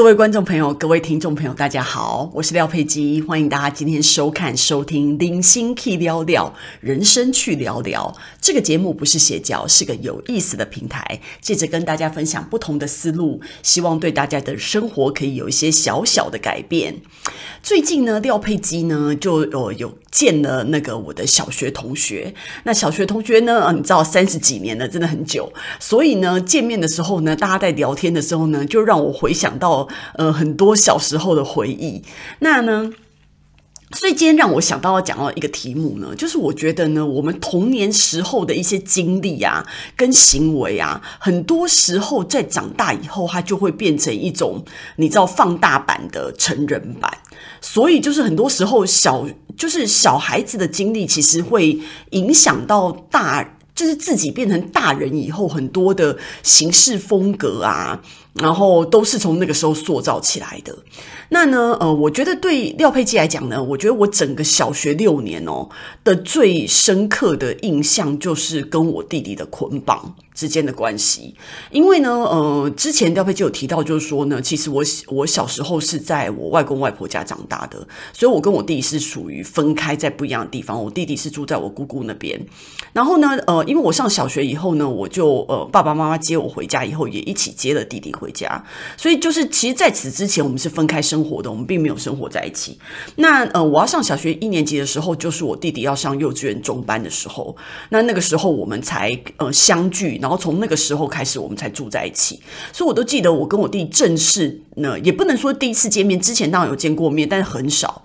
各位观众朋友，各位听众朋友，大家好，我是廖佩基，欢迎大家今天收看、收听《零星 K 聊聊人生去聊聊》这个节目，不是邪教，是个有意思的平台，借着跟大家分享不同的思路，希望对大家的生活可以有一些小小的改变。最近呢，廖佩基呢就有有见了那个我的小学同学，那小学同学呢，你知道三十几年了，真的很久，所以呢，见面的时候呢，大家在聊天的时候呢，就让我回想到。呃，很多小时候的回忆。那呢，所以今天让我想到要讲到一个题目呢，就是我觉得呢，我们童年时候的一些经历啊，跟行为啊，很多时候在长大以后，它就会变成一种你知道放大版的成人版。所以就是很多时候小，就是小孩子的经历，其实会影响到大。就是自己变成大人以后，很多的行事风格啊，然后都是从那个时候塑造起来的。那呢，呃，我觉得对廖佩基来讲呢，我觉得我整个小学六年哦的最深刻的印象，就是跟我弟弟的捆绑之间的关系。因为呢，呃，之前廖佩基有提到，就是说呢，其实我我小时候是在我外公外婆家长大的，所以我跟我弟弟是属于分开在不一样的地方。我弟弟是住在我姑姑那边，然后呢，呃，因为我上小学以后呢，我就呃爸爸妈妈接我回家以后，也一起接了弟弟回家，所以就是其实在此之前，我们是分开生活。的我们并没有生活在一起。那呃，我要上小学一年级的时候，就是我弟弟要上幼稚园中班的时候。那那个时候我们才呃相聚，然后从那个时候开始，我们才住在一起。所以我都记得我跟我弟正式呢，也不能说第一次见面，之前当然有见过面，但是很少。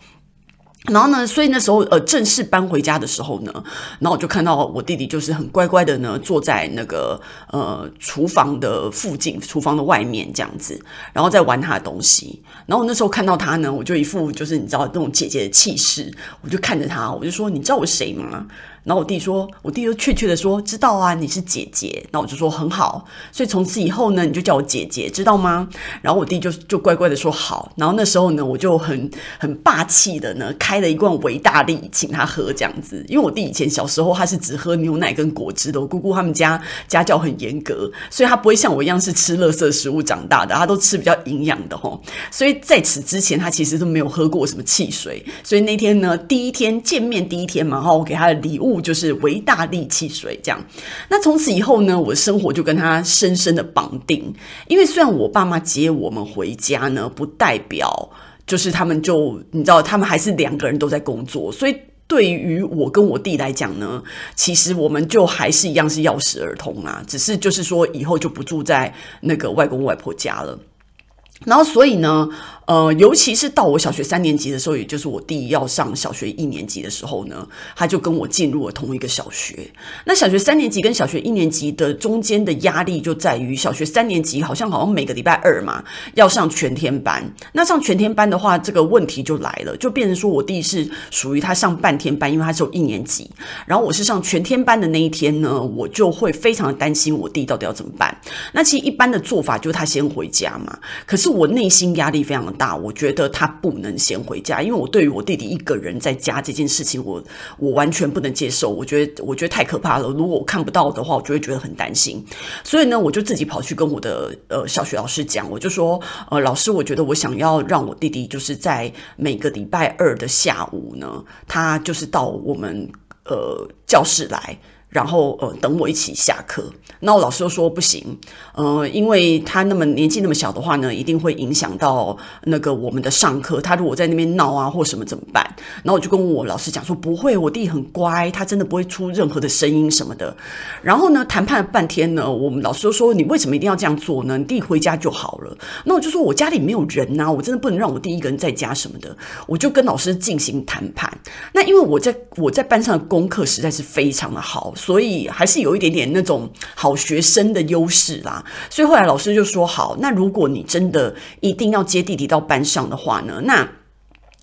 然后呢，所以那时候呃正式搬回家的时候呢，然后我就看到我弟弟就是很乖乖的呢坐在那个呃厨房的附近，厨房的外面这样子，然后在玩他的东西。然后我那时候看到他呢，我就一副就是你知道那种姐姐的气势，我就看着他，我就说：“你知道我谁吗？”然后我弟说，我弟就确切的说，知道啊，你是姐姐。那我就说很好，所以从此以后呢，你就叫我姐姐，知道吗？然后我弟就就乖乖的说好。然后那时候呢，我就很很霸气的呢，开了一罐维大利请他喝这样子。因为我弟以前小时候他是只喝牛奶跟果汁的，我姑姑他们家家教很严格，所以他不会像我一样是吃垃圾食物长大的，他都吃比较营养的吼。所以在此之前，他其实都没有喝过什么汽水。所以那天呢，第一天见面第一天嘛，然后我给他的礼物。就是维大利汽水这样，那从此以后呢，我的生活就跟他深深的绑定。因为虽然我爸妈接我们回家呢，不代表就是他们就你知道，他们还是两个人都在工作，所以对于我跟我弟来讲呢，其实我们就还是一样是钥匙儿童啊，只是就是说以后就不住在那个外公外婆家了。然后所以呢。呃，尤其是到我小学三年级的时候，也就是我弟要上小学一年级的时候呢，他就跟我进入了同一个小学。那小学三年级跟小学一年级的中间的压力就在于，小学三年级好像好像每个礼拜二嘛要上全天班。那上全天班的话，这个问题就来了，就变成说我弟是属于他上半天班，因为他只有一年级。然后我是上全天班的那一天呢，我就会非常担心我弟到底要怎么办。那其实一般的做法就是他先回家嘛，可是我内心压力非常大，我觉得他不能先回家，因为我对于我弟弟一个人在家这件事情我，我完全不能接受。我觉得我觉得太可怕了。如果我看不到的话，我就会觉得很担心。所以呢，我就自己跑去跟我的呃小学老师讲，我就说呃老师，我觉得我想要让我弟弟就是在每个礼拜二的下午呢，他就是到我们呃教室来。然后呃，等我一起下课。那我老师又说不行，呃，因为他那么年纪那么小的话呢，一定会影响到那个我们的上课。他如果在那边闹啊或什么怎么办？然后我就跟我老师讲说，不会，我弟很乖，他真的不会出任何的声音什么的。然后呢，谈判了半天呢，我们老师就说，你为什么一定要这样做呢？你弟回家就好了。那我就说我家里没有人呐，我真的不能让我弟一个人在家什么的。我就跟老师进行谈判。那因为我在我在班上的功课实在是非常的好。所以还是有一点点那种好学生的优势啦。所以后来老师就说：“好，那如果你真的一定要接弟弟到班上的话呢，那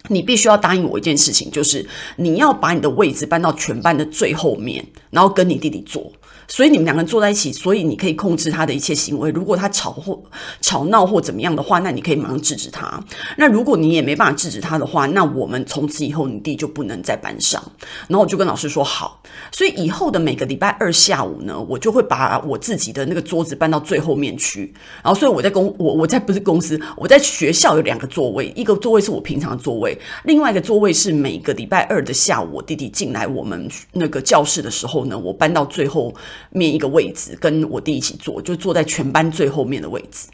你必须要答应我一件事情，就是你要把你的位置搬到全班的最后面，然后跟你弟弟坐。”所以你们两个人坐在一起，所以你可以控制他的一切行为。如果他吵或吵闹或怎么样的话，那你可以马上制止他。那如果你也没办法制止他的话，那我们从此以后你弟就不能在班上。然后我就跟老师说好。所以以后的每个礼拜二下午呢，我就会把我自己的那个桌子搬到最后面去。然后所以我在公我我在不是公司，我在学校有两个座位，一个座位是我平常的座位，另外一个座位是每个礼拜二的下午我弟弟进来我们那个教室的时候呢，我搬到最后面一个位置，跟我弟一起坐，就坐在全班最后面的位置。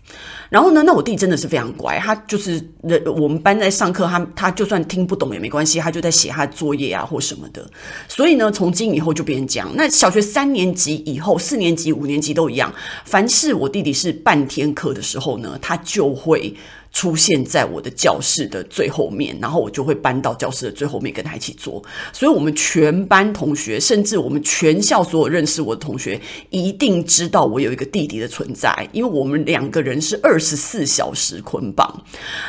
然后呢，那我弟真的是非常乖，他就是我们班在上课，他他就算听不懂也没关系，他就在写他的作业啊或什么的。所以呢，从今以后就变成这样。那小学三年级以后，四年级、五年级都一样，凡是我弟弟是半天课的时候呢，他就会。出现在我的教室的最后面，然后我就会搬到教室的最后面跟他一起坐。所以，我们全班同学，甚至我们全校所有认识我的同学，一定知道我有一个弟弟的存在，因为我们两个人是二十四小时捆绑。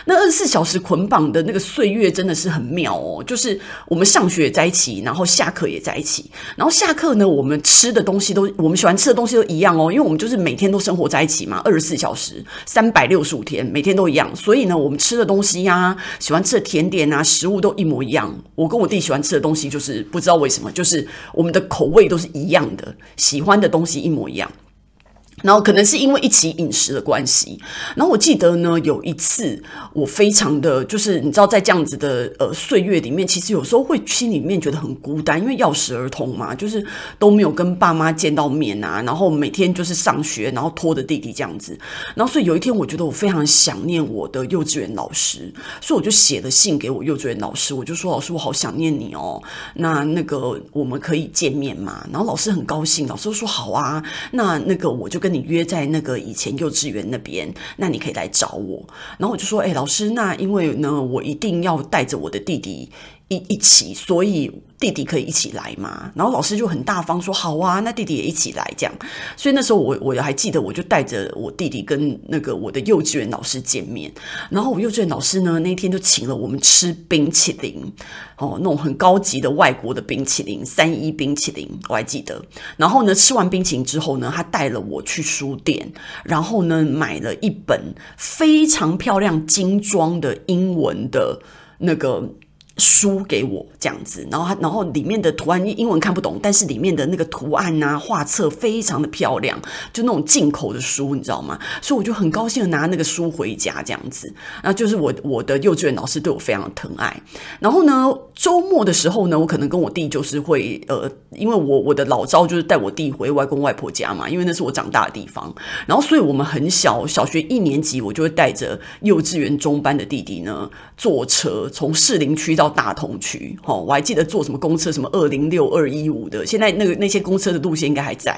那二十四小时捆绑的那个岁月真的是很妙哦，就是我们上学也在一起，然后下课也在一起，然后下课呢，我们吃的东西都，我们喜欢吃的东西都一样哦，因为我们就是每天都生活在一起嘛，二十四小时，三百六十五天，每天都一样。所以呢，我们吃的东西呀、喜欢吃的甜点啊，食物都一模一样。我跟我弟喜欢吃的东西，就是不知道为什么，就是我们的口味都是一样的，喜欢的东西一模一样。然后可能是因为一起饮食的关系，然后我记得呢，有一次我非常的就是你知道，在这样子的呃岁月里面，其实有时候会心里面觉得很孤单，因为要匙儿童嘛，就是都没有跟爸妈见到面啊，然后每天就是上学，然后拖着弟弟这样子，然后所以有一天我觉得我非常想念我的幼稚园老师，所以我就写了信给我幼稚园老师，我就说老师，我好想念你哦，那那个我们可以见面吗？然后老师很高兴，老师说好啊，那那个我就跟。你约在那个以前幼稚园那边，那你可以来找我。然后我就说：“哎，老师，那因为呢，我一定要带着我的弟弟一一起，所以。”弟弟可以一起来吗？然后老师就很大方说好啊，那弟弟也一起来这样。所以那时候我我还记得，我就带着我弟弟跟那个我的幼稚园老师见面。然后我幼稚园老师呢，那天就请了我们吃冰淇淋哦，那种很高级的外国的冰淇淋，三一冰淇淋我还记得。然后呢，吃完冰淇淋之后呢，他带了我去书店，然后呢买了一本非常漂亮精装的英文的那个。书给我这样子，然后他，然后里面的图案英文看不懂，但是里面的那个图案啊、画册非常的漂亮，就那种进口的书，你知道吗？所以我就很高兴的拿那个书回家这样子。那就是我我的幼稚园老师对我非常的疼爱。然后呢，周末的时候呢，我可能跟我弟就是会呃，因为我我的老招就是带我弟回外公外婆家嘛，因为那是我长大的地方。然后所以我们很小，小学一年级，我就会带着幼稚园中班的弟弟呢，坐车从士林区到。大同区，吼，我还记得坐什么公车，什么二零六、二一五的，现在那个那些公车的路线应该还在。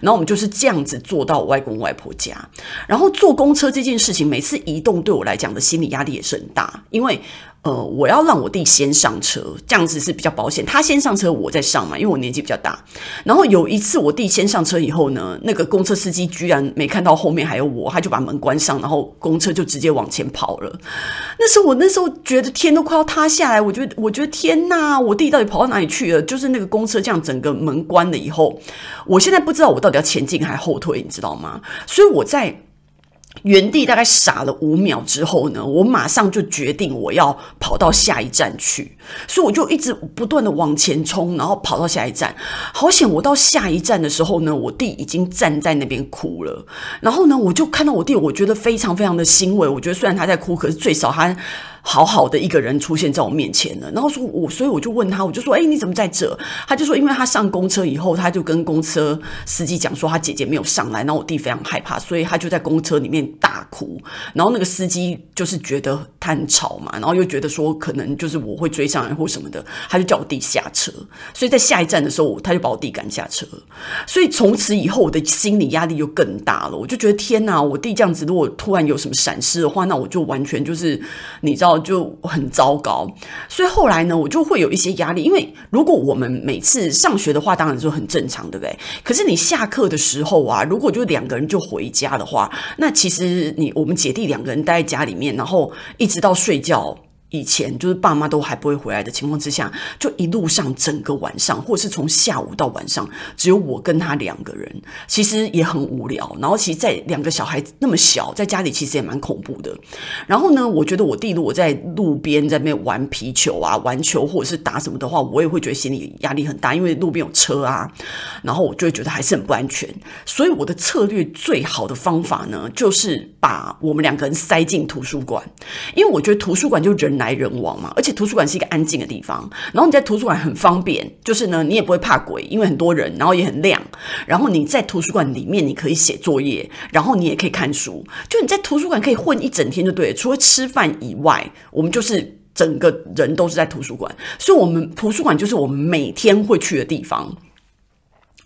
然后我们就是这样子坐到我外公外婆家，然后坐公车这件事情，每次移动对我来讲的心理压力也是很大，因为。呃，我要让我弟先上车，这样子是比较保险。他先上车，我再上嘛，因为我年纪比较大。然后有一次我弟先上车以后呢，那个公车司机居然没看到后面还有我，他就把门关上，然后公车就直接往前跑了。那时候我那时候觉得天都快要塌下来，我觉得我觉得天哪，我弟到底跑到哪里去了？就是那个公车这样整个门关了以后，我现在不知道我到底要前进还是后退，你知道吗？所以我在。原地大概傻了五秒之后呢，我马上就决定我要跑到下一站去，所以我就一直不断的往前冲，然后跑到下一站。好险，我到下一站的时候呢，我弟已经站在那边哭了。然后呢，我就看到我弟，我觉得非常非常的欣慰。我觉得虽然他在哭，可是最少他。好好的一个人出现在我面前了，然后说我，所以我就问他，我就说，诶，你怎么在这？他就说，因为他上公车以后，他就跟公车司机讲说，他姐姐没有上来，然后我弟非常害怕，所以他就在公车里面大哭。然后那个司机就是觉得他很吵嘛，然后又觉得说可能就是我会追上来或什么的，他就叫我弟下车。所以在下一站的时候，他就把我弟赶下车。所以从此以后，我的心理压力就更大了。我就觉得天哪，我弟这样子，如果突然有什么闪失的话，那我就完全就是你知道。就很糟糕，所以后来呢，我就会有一些压力。因为如果我们每次上学的话，当然就很正常，对不对？可是你下课的时候啊，如果就两个人就回家的话，那其实你我们姐弟两个人待在家里面，然后一直到睡觉。以前就是爸妈都还不会回来的情况之下，就一路上整个晚上，或者是从下午到晚上，只有我跟他两个人，其实也很无聊。然后其实，在两个小孩那么小，在家里其实也蛮恐怖的。然后呢，我觉得我弟如果在路边在那边玩皮球啊、玩球或者是打什么的话，我也会觉得心里压力很大，因为路边有车啊，然后我就会觉得还是很不安全。所以我的策略最好的方法呢，就是把我们两个人塞进图书馆，因为我觉得图书馆就人来人往嘛，而且图书馆是一个安静的地方，然后你在图书馆很方便，就是呢，你也不会怕鬼，因为很多人，然后也很亮，然后你在图书馆里面你可以写作业，然后你也可以看书，就你在图书馆可以混一整天就对了，除了吃饭以外，我们就是整个人都是在图书馆，所以我们图书馆就是我们每天会去的地方。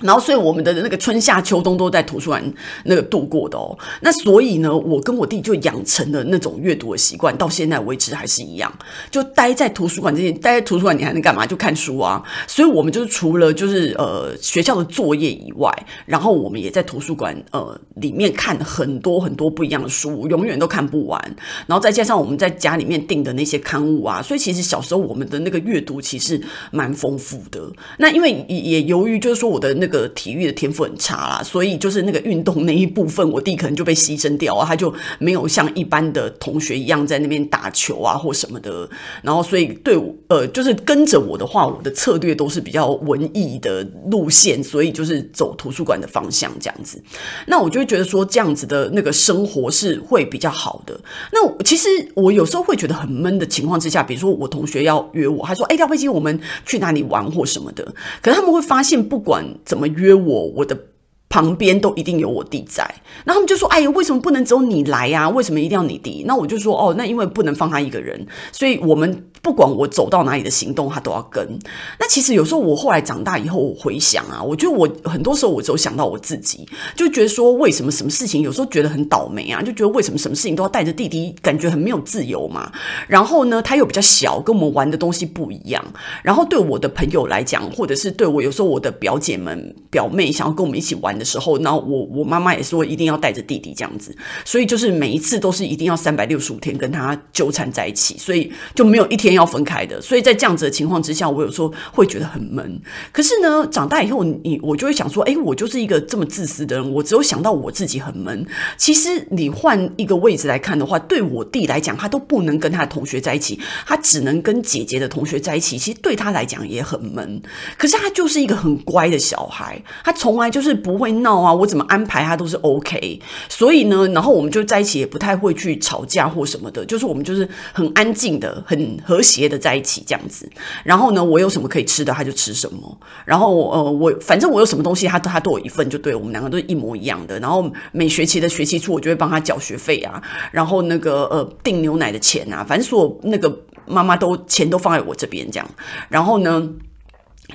然后，所以我们的那个春夏秋冬都在图书馆那个度过的哦。那所以呢，我跟我弟就养成了那种阅读的习惯，到现在为止还是一样，就待在图书馆这些，待在图书馆你还能干嘛？就看书啊。所以，我们就是除了就是呃学校的作业以外，然后我们也在图书馆呃里面看很多很多不一样的书，永远都看不完。然后再加上我们在家里面订的那些刊物啊，所以其实小时候我们的那个阅读其实蛮丰富的。那因为也由于就是说我的那。这个体育的天赋很差啦，所以就是那个运动那一部分，我弟可能就被牺牲掉啊，他就没有像一般的同学一样在那边打球啊或什么的。然后，所以对我呃，就是跟着我的话，我的策略都是比较文艺的路线，所以就是走图书馆的方向这样子。那我就会觉得说，这样子的那个生活是会比较好的。那其实我有时候会觉得很闷的情况之下，比如说我同学要约我，他说：“哎，廖佩琪，我们去哪里玩或什么的。”可是他们会发现，不管怎怎么约我？我的旁边都一定有我弟在，那他们就说：“哎呀，为什么不能只有你来呀？为什么一定要你弟？”那我就说：“哦，那因为不能放他一个人，所以我们。”不管我走到哪里的行动，他都要跟。那其实有时候我后来长大以后，我回想啊，我觉得我很多时候我只有想到我自己，就觉得说为什么什么事情有时候觉得很倒霉啊，就觉得为什么什么事情都要带着弟弟，感觉很没有自由嘛。然后呢，他又比较小，跟我们玩的东西不一样。然后对我的朋友来讲，或者是对我有时候我的表姐们、表妹想要跟我们一起玩的时候，那我我妈妈也说一定要带着弟弟这样子，所以就是每一次都是一定要三百六十五天跟他纠缠在一起，所以就没有一天。要分开的，所以在这样子的情况之下，我有时候会觉得很闷。可是呢，长大以后，你我就会想说，哎，我就是一个这么自私的人，我只有想到我自己很闷。其实你换一个位置来看的话，对我弟来讲，他都不能跟他的同学在一起，他只能跟姐姐的同学在一起。其实对他来讲也很闷。可是他就是一个很乖的小孩，他从来就是不会会闹啊，我怎么安排他都是 OK。所以呢，然后我们就在一起，也不太会去吵架或什么的，就是我们就是很安静的，很和。谐的在一起这样子，然后呢，我有什么可以吃的，他就吃什么。然后呃，我反正我有什么东西，他他都有一份，就对，我们两个都一模一样的。然后每学期的学期初，我就会帮他缴学费啊，然后那个呃订牛奶的钱啊，反正所有那个妈妈都钱都放在我这边这样。然后呢，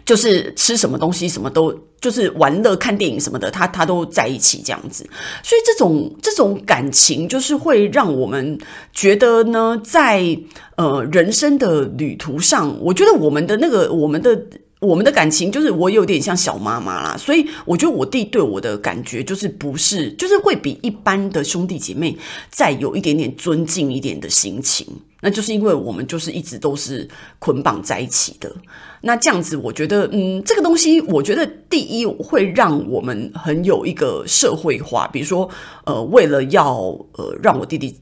就是吃什么东西，什么都。就是玩乐、看电影什么的，他他都在一起这样子，所以这种这种感情就是会让我们觉得呢，在呃人生的旅途上，我觉得我们的那个我们的我们的感情，就是我有点像小妈妈啦，所以我觉得我弟对我的感觉就是不是，就是会比一般的兄弟姐妹再有一点点尊敬一点的心情。那就是因为我们就是一直都是捆绑在一起的，那这样子，我觉得，嗯，这个东西，我觉得第一会让我们很有一个社会化，比如说，呃，为了要呃让我弟弟。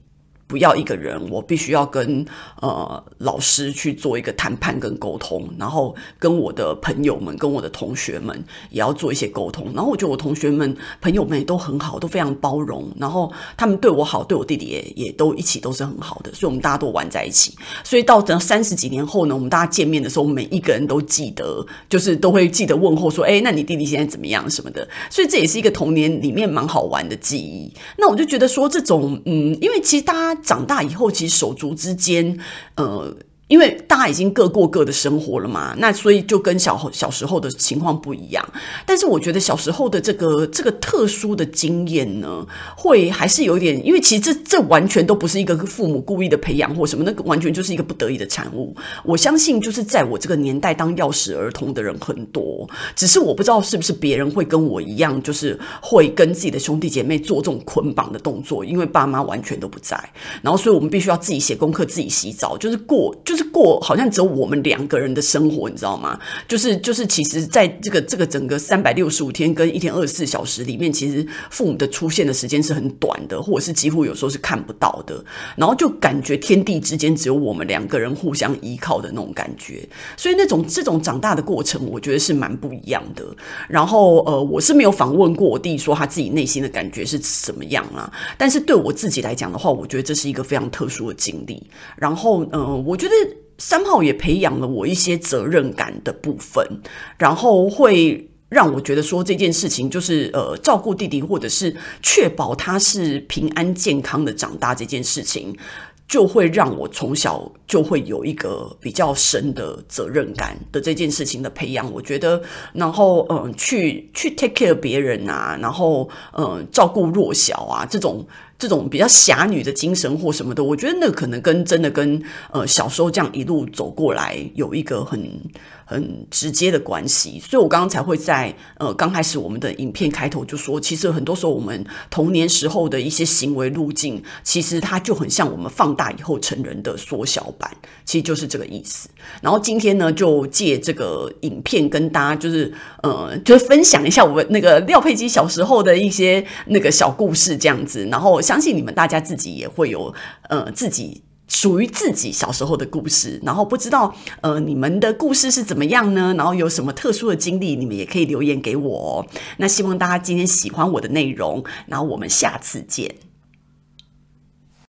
不要一个人，我必须要跟呃老师去做一个谈判跟沟通，然后跟我的朋友们、跟我的同学们也要做一些沟通。然后我觉得我同学们、朋友们也都很好，都非常包容。然后他们对我好，对我弟弟也也都一起都是很好的，所以我们大家都玩在一起。所以到等三十几年后呢，我们大家见面的时候，每一个人都记得，就是都会记得问候说：“哎，那你弟弟现在怎么样？什么的。”所以这也是一个童年里面蛮好玩的记忆。那我就觉得说，这种嗯，因为其实大家。长大以后，其实手足之间，呃，因为大家已经各过各的生活了嘛，那所以就跟小小时候的情况不一样。但是我觉得小时候的这个这个特殊的经验呢，会还是有点，因为其实这这完全都不是一个父母故意的培养或什么，那个完全就是一个不得已的产物。我相信就是在我这个年代当钥匙儿童的人很多，只是我不知道是不是别人会跟我一样，就是会跟自己的兄弟姐妹做这种捆绑的动作，因为爸妈完全都不在，然后所以我们必须要自己写功课、自己洗澡，就是过就是。过好像只有我们两个人的生活，你知道吗？就是就是，其实在这个这个整个三百六十五天跟一天二十四小时里面，其实父母的出现的时间是很短的，或者是几乎有时候是看不到的。然后就感觉天地之间只有我们两个人互相依靠的那种感觉。所以那种这种长大的过程，我觉得是蛮不一样的。然后呃，我是没有访问过我弟说他自己内心的感觉是什么样啊。但是对我自己来讲的话，我觉得这是一个非常特殊的经历。然后呃，我觉得。三号也培养了我一些责任感的部分，然后会让我觉得说这件事情就是呃照顾弟弟，或者是确保他是平安健康的长大这件事情，就会让我从小就会有一个比较深的责任感的这件事情的培养。我觉得，然后嗯、去去 take care 别人啊，然后嗯、照顾弱小啊这种。这种比较侠女的精神或什么的，我觉得那可能跟真的跟呃小时候这样一路走过来有一个很很直接的关系，所以我刚刚才会在呃刚开始我们的影片开头就说，其实很多时候我们童年时候的一些行为路径，其实它就很像我们放大以后成人的缩小版，其实就是这个意思。然后今天呢，就借这个影片跟大家就是呃就是分享一下我那个廖佩基小时候的一些那个小故事这样子，然后。相信你们大家自己也会有呃自己属于自己小时候的故事，然后不知道呃你们的故事是怎么样呢？然后有什么特殊的经历，你们也可以留言给我哦。那希望大家今天喜欢我的内容，然后我们下次见。